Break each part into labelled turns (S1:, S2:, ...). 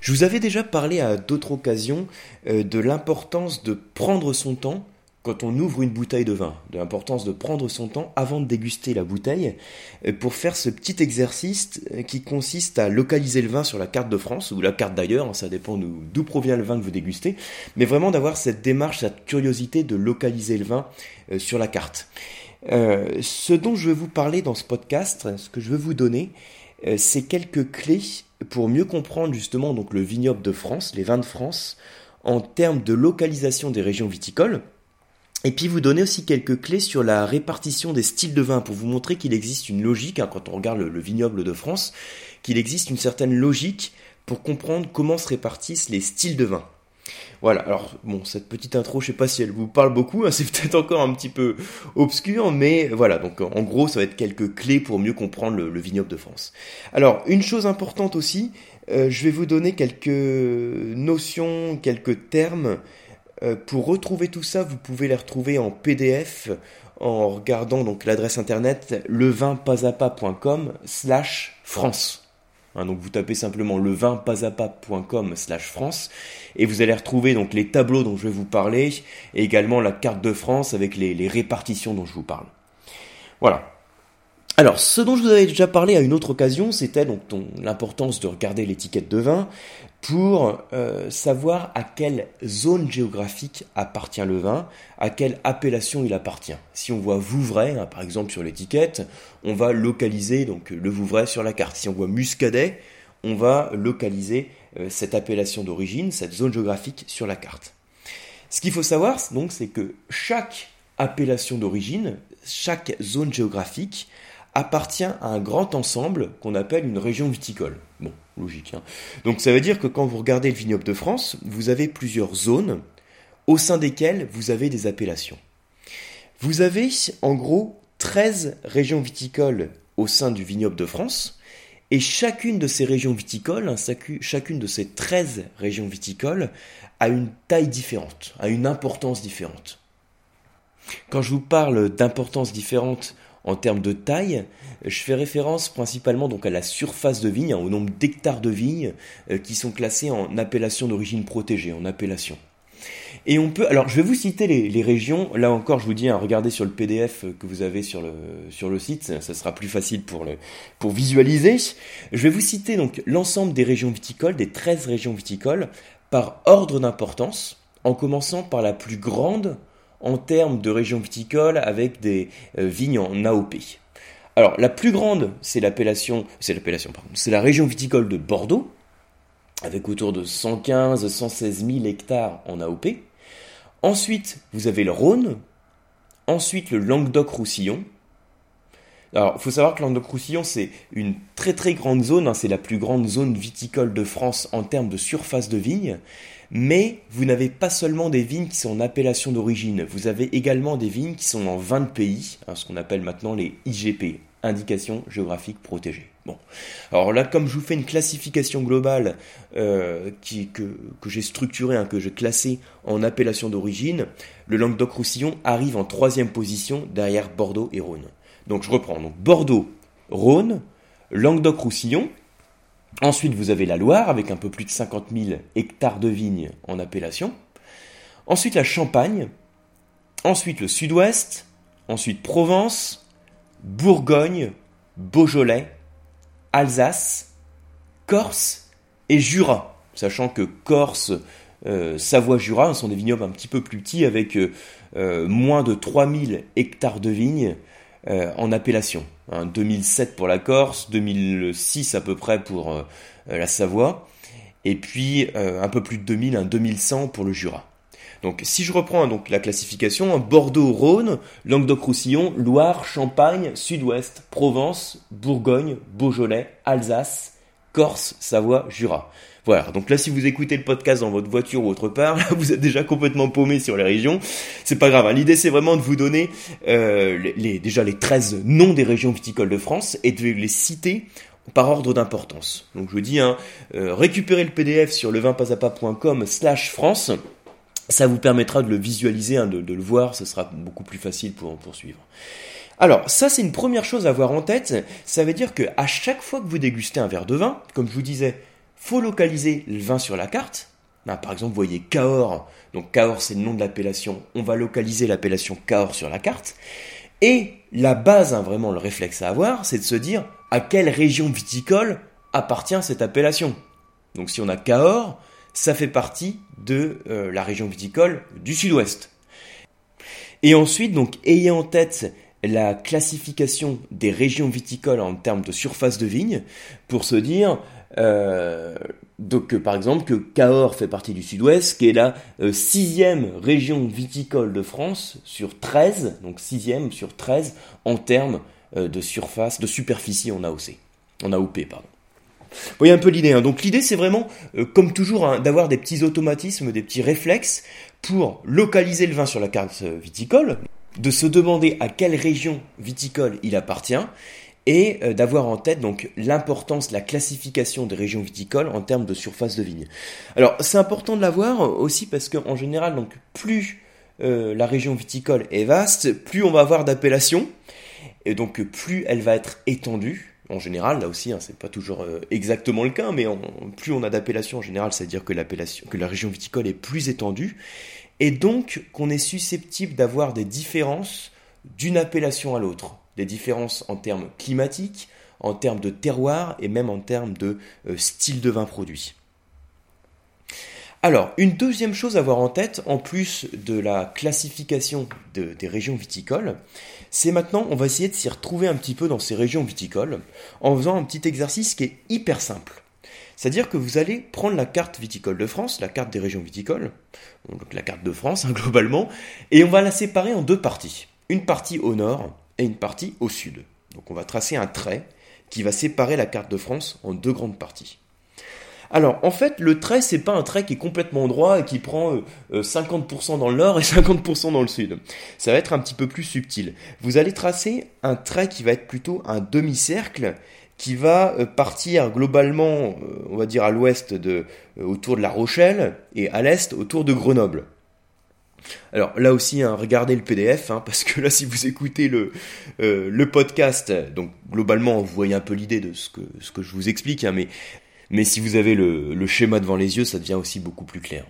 S1: Je vous avais déjà parlé à d'autres occasions euh, de l'importance de prendre son temps quand on ouvre une bouteille de vin, de l'importance de prendre son temps avant de déguster la bouteille euh, pour faire ce petit exercice euh, qui consiste à localiser le vin sur la carte de France ou la carte d'ailleurs, hein, ça dépend d'où provient le vin que vous dégustez, mais vraiment d'avoir cette démarche, cette curiosité de localiser le vin sur la carte. ce dont je veux vous parler dans ce podcast, ce que je veux vous donner, c'est quelques clés pour mieux comprendre justement donc le vignoble de France, les vins de France, en termes de localisation des régions viticoles. Et puis vous donner aussi quelques clés sur la répartition des styles de vin pour vous montrer qu'il existe une logique, hein, quand on regarde le, vignoble de France, qu'il existe une certaine logique pour comprendre comment se répartissent les styles de vin. Voilà, alors bon, cette petite intro, je sais pas si elle vous parle beaucoup, hein, c'est peut-être encore un petit peu obscur, mais voilà, donc en gros, ça va être quelques clés pour mieux comprendre le, vignoble de France. Alors, une chose importante aussi, euh, je vais vous donner quelques notions, quelques termes. Euh, pour retrouver tout ça, vous pouvez les retrouver en PDF en regardant donc l'adresse internet levinpasapa.com slash France. Hein, donc vous tapez simplement levinpasapa.com slash France et vous allez retrouver donc les tableaux dont je vais vous parler et également la carte de France avec les répartitions dont je vous parle. Voilà. Alors, ce dont je vous avais déjà parlé à une autre occasion, c'était donc l'importance de regarder l'étiquette de vin pour euh, savoir à quelle zone géographique appartient le vin, à quelle appellation il appartient. Si on voit Vouvray, hein, par exemple sur l'étiquette, on va localiser donc le Vouvray sur la carte. Si on voit Muscadet, on va localiser euh, cette appellation d'origine, cette zone géographique sur la carte. Ce qu'il faut savoir, donc, c'est que chaque appellation d'origine, chaque zone géographique appartient à un grand ensemble qu'on appelle une région viticole. Bon, logique. Hein. Donc ça veut dire que quand vous regardez le vignoble de France, vous avez plusieurs zones au sein desquelles vous avez des appellations. Vous avez en gros 13 régions viticoles au sein du vignoble de France, et chacune de ces régions viticoles, hein, chacune de ces 13 régions viticoles, a une taille différente, a une importance différente. Quand je vous parle d'importance différente en termes de taille, je fais référence principalement donc à la surface de vigne, hein, au nombre d'hectares de vignes euh, qui sont classés en appellation d'origine protégée, en appellation. Et on peut, alors je vais vous citer les, régions. Là encore, je vous dis, hein, regardez sur le PDF que vous avez sur le site, ça, sera plus facile pour pour visualiser. Je vais vous citer donc l'ensemble des régions viticoles, des 13 régions viticoles, par ordre d'importance, en commençant par la plus grande en termes de région viticole avec des euh, vignes en AOP. Alors la plus grande, c'est l'appellation, c'est l'appellation, c'est la région viticole de Bordeaux, avec autour de 115-116 000 hectares en AOP. Ensuite, vous avez le Rhône, ensuite le Languedoc-Roussillon. Alors, il faut savoir que Languedoc-Roussillon, c'est une très très grande zone, hein, c'est la plus grande zone viticole de France en termes de surface de vignes. Mais vous n'avez pas seulement des vignes qui sont en appellation d'origine, vous avez également des vignes qui sont en 20 pays, hein, ce qu'on appelle maintenant les IGP, indications géographiques protégées. Bon. Alors là, comme je vous fais une classification globale euh, que j'ai structurée, hein, que j'ai classée en appellation d'origine, le Languedoc-Roussillon arrive en troisième position derrière Bordeaux et Rhône. Donc je reprends. Donc Bordeaux, Rhône, Languedoc-Roussillon, Ensuite, vous avez la Loire avec un peu plus de 50 000 hectares de vignes en appellation. Ensuite, la Champagne. Ensuite, le Sud-Ouest. Ensuite, Provence, Bourgogne, Beaujolais, Alsace, Corse et Jura. Sachant que Corse, euh, Savoie-Jura sont des vignobles un petit peu plus petits avec euh, euh, moins de 3000 hectares de vignes en appellation. 2007 pour la Corse, 2006 à peu près pour euh, la Savoie, et puis euh, un peu plus de 2000, un 2100 pour le Jura. Donc si je reprends donc la classification, Bordeaux, Rhône, Languedoc-Roussillon, Loire, Champagne, Sud-Ouest, Provence, Bourgogne, Beaujolais, Alsace, Corse, Savoie, Jura. Donc là si vous écoutez le podcast dans votre voiture ou autre part, là, vous êtes déjà complètement paumé sur les régions. C'est pas grave, hein. l'idée c'est vraiment de vous donner euh, déjà les 13 noms des régions viticoles de France et de les citer par ordre d'importance. Donc je vous dis, hein, euh, récupérez le PDF sur levinpasapa.com slash France. Ça vous permettra de le visualiser, hein, de, le voir, ce sera beaucoup plus facile pour en poursuivre. Alors, ça c'est une première chose à avoir en tête. Ça veut dire que à chaque fois que vous dégustez un verre de vin, comme je vous disais, faut localiser le vin sur la carte. par exemple, voyez Cahors, donc Cahors c'est le nom de l'appellation, on va localiser l'appellation Cahors sur la carte. Et la base, hein, vraiment le réflexe à avoir, c'est de se dire à quelle région viticole appartient cette appellation. Donc si on a Cahors, ça fait partie de euh, la région viticole du sud-ouest. Et ensuite, donc, ayez en tête la classification des régions viticoles en termes de surface de vigne pour se dire euh, donc par exemple que Cahors fait partie du sud-ouest, qui est la euh, sixième région viticole de France sur 13, donc sixième sur 13 en termes de surface, de superficie en AOC, en AOP pardon. Vous voyez un peu l'idée. Hein. Donc l'idée, c'est vraiment, euh, comme toujours, hein, d'avoir des petits automatismes, des petits réflexes pour localiser le vin sur la carte euh, viticole, de se demander à quelle région viticole il appartient, et euh, d'avoir en tête donc l'importance, la classification des régions viticoles en termes de surface de vigne. Alors c'est important de l'avoir aussi parce qu'en général, donc plus la région viticole est vaste, plus on va avoir d'appellations, et donc plus elle va être étendue en général, là aussi, hein, c'est pas toujours euh, exactement le cas, mais plus on a d'appellations en général, c'est-à-dire que la région viticole est plus étendue, et donc qu'on est susceptible d'avoir des différences d'une appellation à l'autre, des différences en termes climatiques, en termes de terroir et même en termes de euh, style de vin produit. Alors, une deuxième chose à avoir en tête, en plus de la classification des régions viticoles, c'est maintenant, on va essayer de s'y retrouver un petit peu dans ces régions viticoles, en faisant un petit exercice qui est hyper simple. C'est-à-dire que vous allez prendre la carte viticole de France, la carte des régions viticoles, donc la carte de France hein, globalement, et on va la séparer en deux parties. Une partie au nord et une partie au sud. Donc on va tracer un trait qui va séparer la carte de France en deux grandes parties. Alors, en fait, le trait, c'est pas un trait qui est complètement droit et qui prend 50% euh, euh, dans le nord et 50% dans le sud. Ça va être un petit peu plus subtil. Vous allez tracer un trait qui va être plutôt un demi-cercle qui va euh, partir globalement, on va dire à l'ouest de autour de La Rochelle et à l'est autour de Grenoble. Alors là aussi, hein, regardez le PDF, hein, parce que là, si vous écoutez le, le podcast, donc globalement, vous voyez un peu l'idée de ce que, je vous explique, hein, mais si vous avez le, schéma devant les yeux, ça devient aussi beaucoup plus clair.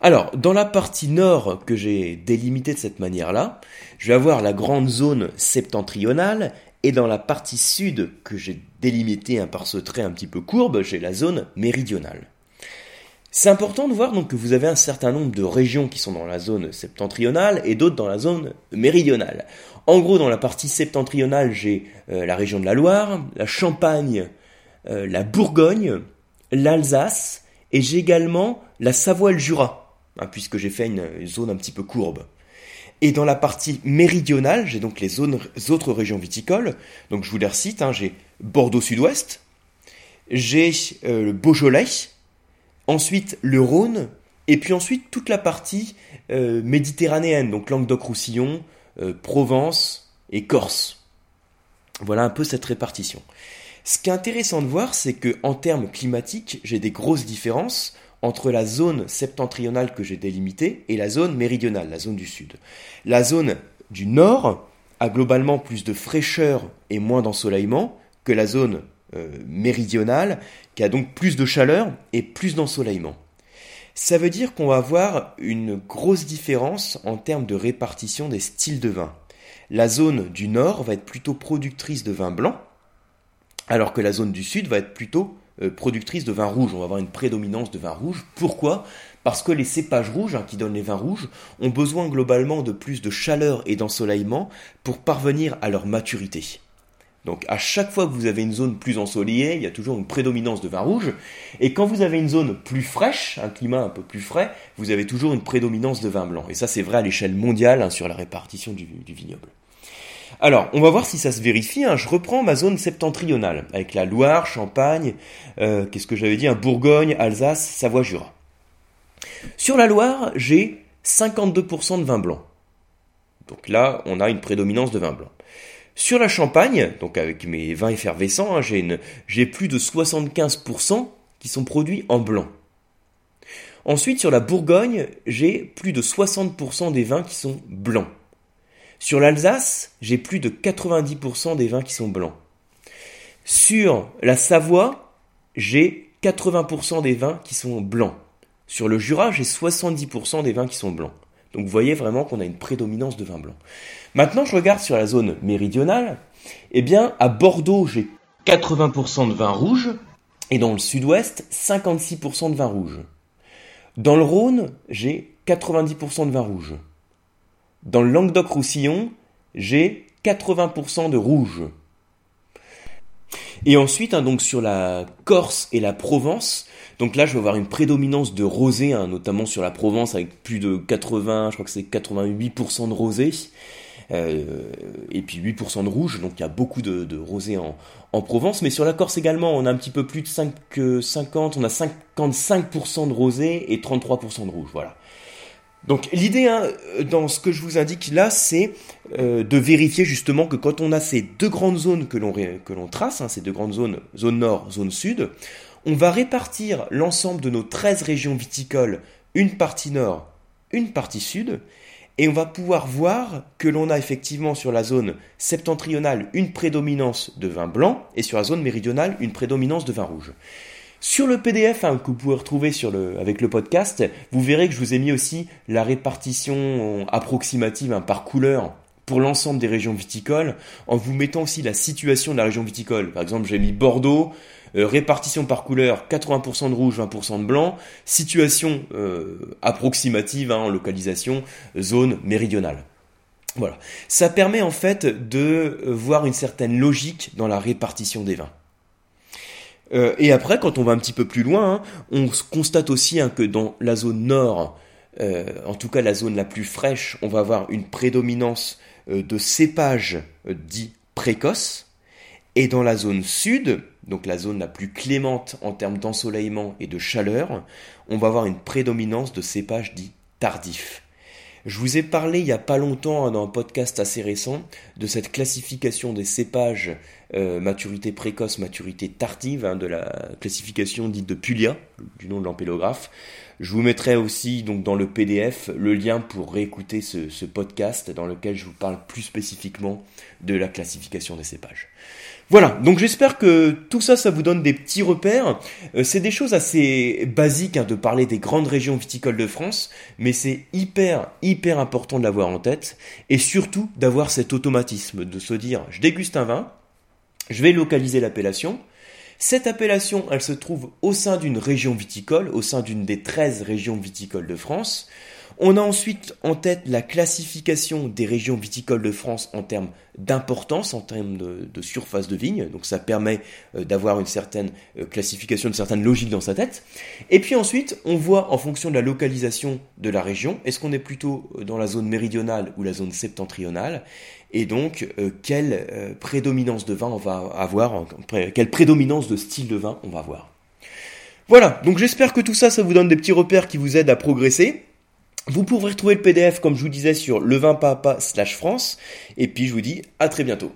S1: Alors, dans la partie nord que j'ai délimitée de cette manière-là, je vais avoir la grande zone septentrionale, et dans la partie sud que j'ai délimitée par ce trait un petit peu courbe, j'ai la zone méridionale. C'est important de voir donc que vous avez un certain nombre de régions qui sont dans la zone septentrionale et d'autres dans la zone méridionale. En gros, dans la partie septentrionale, j'ai euh, la région de la Loire, la Champagne, euh, la Bourgogne, l'Alsace, et j'ai également la Savoie le Jura, hein, puisque j'ai fait une, zone un petit peu courbe. Et dans la partie méridionale, j'ai donc les autres régions viticoles. Donc je vous les recite, hein, j'ai Bordeaux Sud-Ouest, j'ai euh, le Beaujolais, ensuite le Rhône, et puis ensuite toute la partie euh, méditerranéenne, donc Languedoc-Roussillon, Provence et Corse. Voilà un peu cette répartition. Ce qui est intéressant de voir, c'est que en termes climatiques, j'ai des grosses différences entre la zone septentrionale que j'ai délimitée et la zone méridionale, la zone du sud. La zone du nord a globalement plus de fraîcheur et moins d'ensoleillement que la zone euh, méridionale, qui a donc plus de chaleur et plus d'ensoleillement. Ça veut dire qu'on va avoir une grosse différence en termes de répartition des styles de vin. La zone du nord va être plutôt productrice de vin blanc, alors que la zone du sud va être plutôt euh, productrice de vin rouge. On va avoir une prédominance de vin rouge. Pourquoi? Parce que les cépages rouges hein, qui donnent les vins rouges ont besoin globalement de plus de chaleur et d'ensoleillement pour parvenir à leur maturité. Donc à chaque fois que vous avez une zone plus ensoleillée, il y a toujours une prédominance de vin rouge. Et quand vous avez une zone plus fraîche, un climat un peu plus frais, vous avez toujours une prédominance de vin blanc. Et ça c'est vrai à l'échelle mondiale hein, sur la répartition du vignoble. Alors, on va voir si ça se vérifie. Hein. Je reprends ma zone septentrionale, avec la Loire, Champagne, euh, qu'est-ce que j'avais dit, un Bourgogne, Alsace, Savoie, Jura. Sur la Loire, j'ai 52% de vin blanc. Donc là, on a une prédominance de vin blanc. Sur la Champagne, donc avec mes vins effervescents, hein, j'ai plus de 75% qui sont produits en blanc. Ensuite, sur la Bourgogne, j'ai plus de 60% des vins qui sont blancs. Sur l'Alsace, j'ai plus de 90% des vins qui sont blancs. Sur la Savoie, j'ai 80% des vins qui sont blancs. Sur le Jura, j'ai 70% des vins qui sont blancs. Donc vous voyez vraiment qu'on a une prédominance de vins blancs. Maintenant, je regarde sur la zone méridionale. Eh bien, à Bordeaux, j'ai 80% de vins rouges. Et dans le sud-ouest, 56% de vins rouges. Dans le Rhône, j'ai 90% de vins rouges. Dans le Languedoc-Roussillon, j'ai 80% de rouge. Et ensuite, hein, donc sur la Corse et la Provence, donc là je vais avoir une prédominance de rosé, hein, notamment sur la Provence avec plus de 80, je crois que c'est 88% de rosé. Euh, et puis 8% de rouge, donc il y a beaucoup de, rosé en, en, Provence. Mais sur la Corse également, on a un petit peu plus de 5, 50, on a 55% de rosé et 33% de rouge. Voilà. Donc l'idée hein, dans ce que je vous indique là, c'est euh, de vérifier justement que quand on a ces deux grandes zones que l'on que l'on trace, hein, ces deux grandes zones, zone nord, zone sud, on va répartir l'ensemble de nos 13 régions viticoles, une partie nord, une partie sud, et on va pouvoir voir que l'on a effectivement sur la zone septentrionale une prédominance de vin blanc et sur la zone méridionale une prédominance de vin rouge. Sur le PDF hein, que vous pouvez retrouver avec le podcast, vous verrez que je vous ai mis aussi la répartition approximative hein, par couleur pour l'ensemble des régions viticoles, en vous mettant aussi la situation de la région viticole. Par exemple, j'ai mis Bordeaux, euh, répartition par couleur, 80% de rouge, 20% de blanc, situation euh, approximative hein, en localisation, zone méridionale. Voilà. Ça permet en fait de voir une certaine logique dans la répartition des vins. Euh, et après, quand on va un petit peu plus loin, hein, on constate aussi hein, que dans la zone nord, euh, en tout cas la zone la plus fraîche, on va avoir une prédominance euh, de cépages dits précoces. Et dans la zone sud, donc la zone la plus clémente en termes d'ensoleillement et de chaleur, on va avoir une prédominance de cépages dits tardifs. Je vous ai parlé il n'y a pas longtemps dans un podcast assez récent de cette classification des cépages euh, maturité précoce, maturité tardive, hein, de la classification dite de Puglia, du nom de l'ampélographe. Je vous mettrai aussi donc dans le PDF le lien pour réécouter ce, ce podcast dans lequel je vous parle plus spécifiquement de la classification des cépages. Voilà, donc j'espère que tout ça, ça vous donne des petits repères. Euh, c'est des choses assez basiques hein, de parler des grandes régions viticoles de France, mais c'est hyper, hyper important de l'avoir en tête, et surtout d'avoir cet automatisme, de se dire, je déguste un vin, je vais localiser l'appellation, cette appellation, elle se trouve au sein d'une région viticole, au sein d'une des 13 régions viticoles de France. On a ensuite en tête la classification des régions viticoles de France en termes d'importance, en termes de, surface de vigne. Donc ça permet euh, d'avoir une certaine euh, classification, une certaine logique dans sa tête. Et puis ensuite, on voit en fonction de la localisation de la région, est-ce qu'on est plutôt dans la zone méridionale ou la zone septentrionale? Et donc euh, quelle prédominance de vin on va avoir, quelle prédominance de style de vin on va avoir. Voilà, donc j'espère que tout ça, ça vous donne des petits repères qui vous aident à progresser. Vous pourrez retrouver le PDF, comme je vous disais, sur levinpapa slash France. Et puis je vous dis à très bientôt.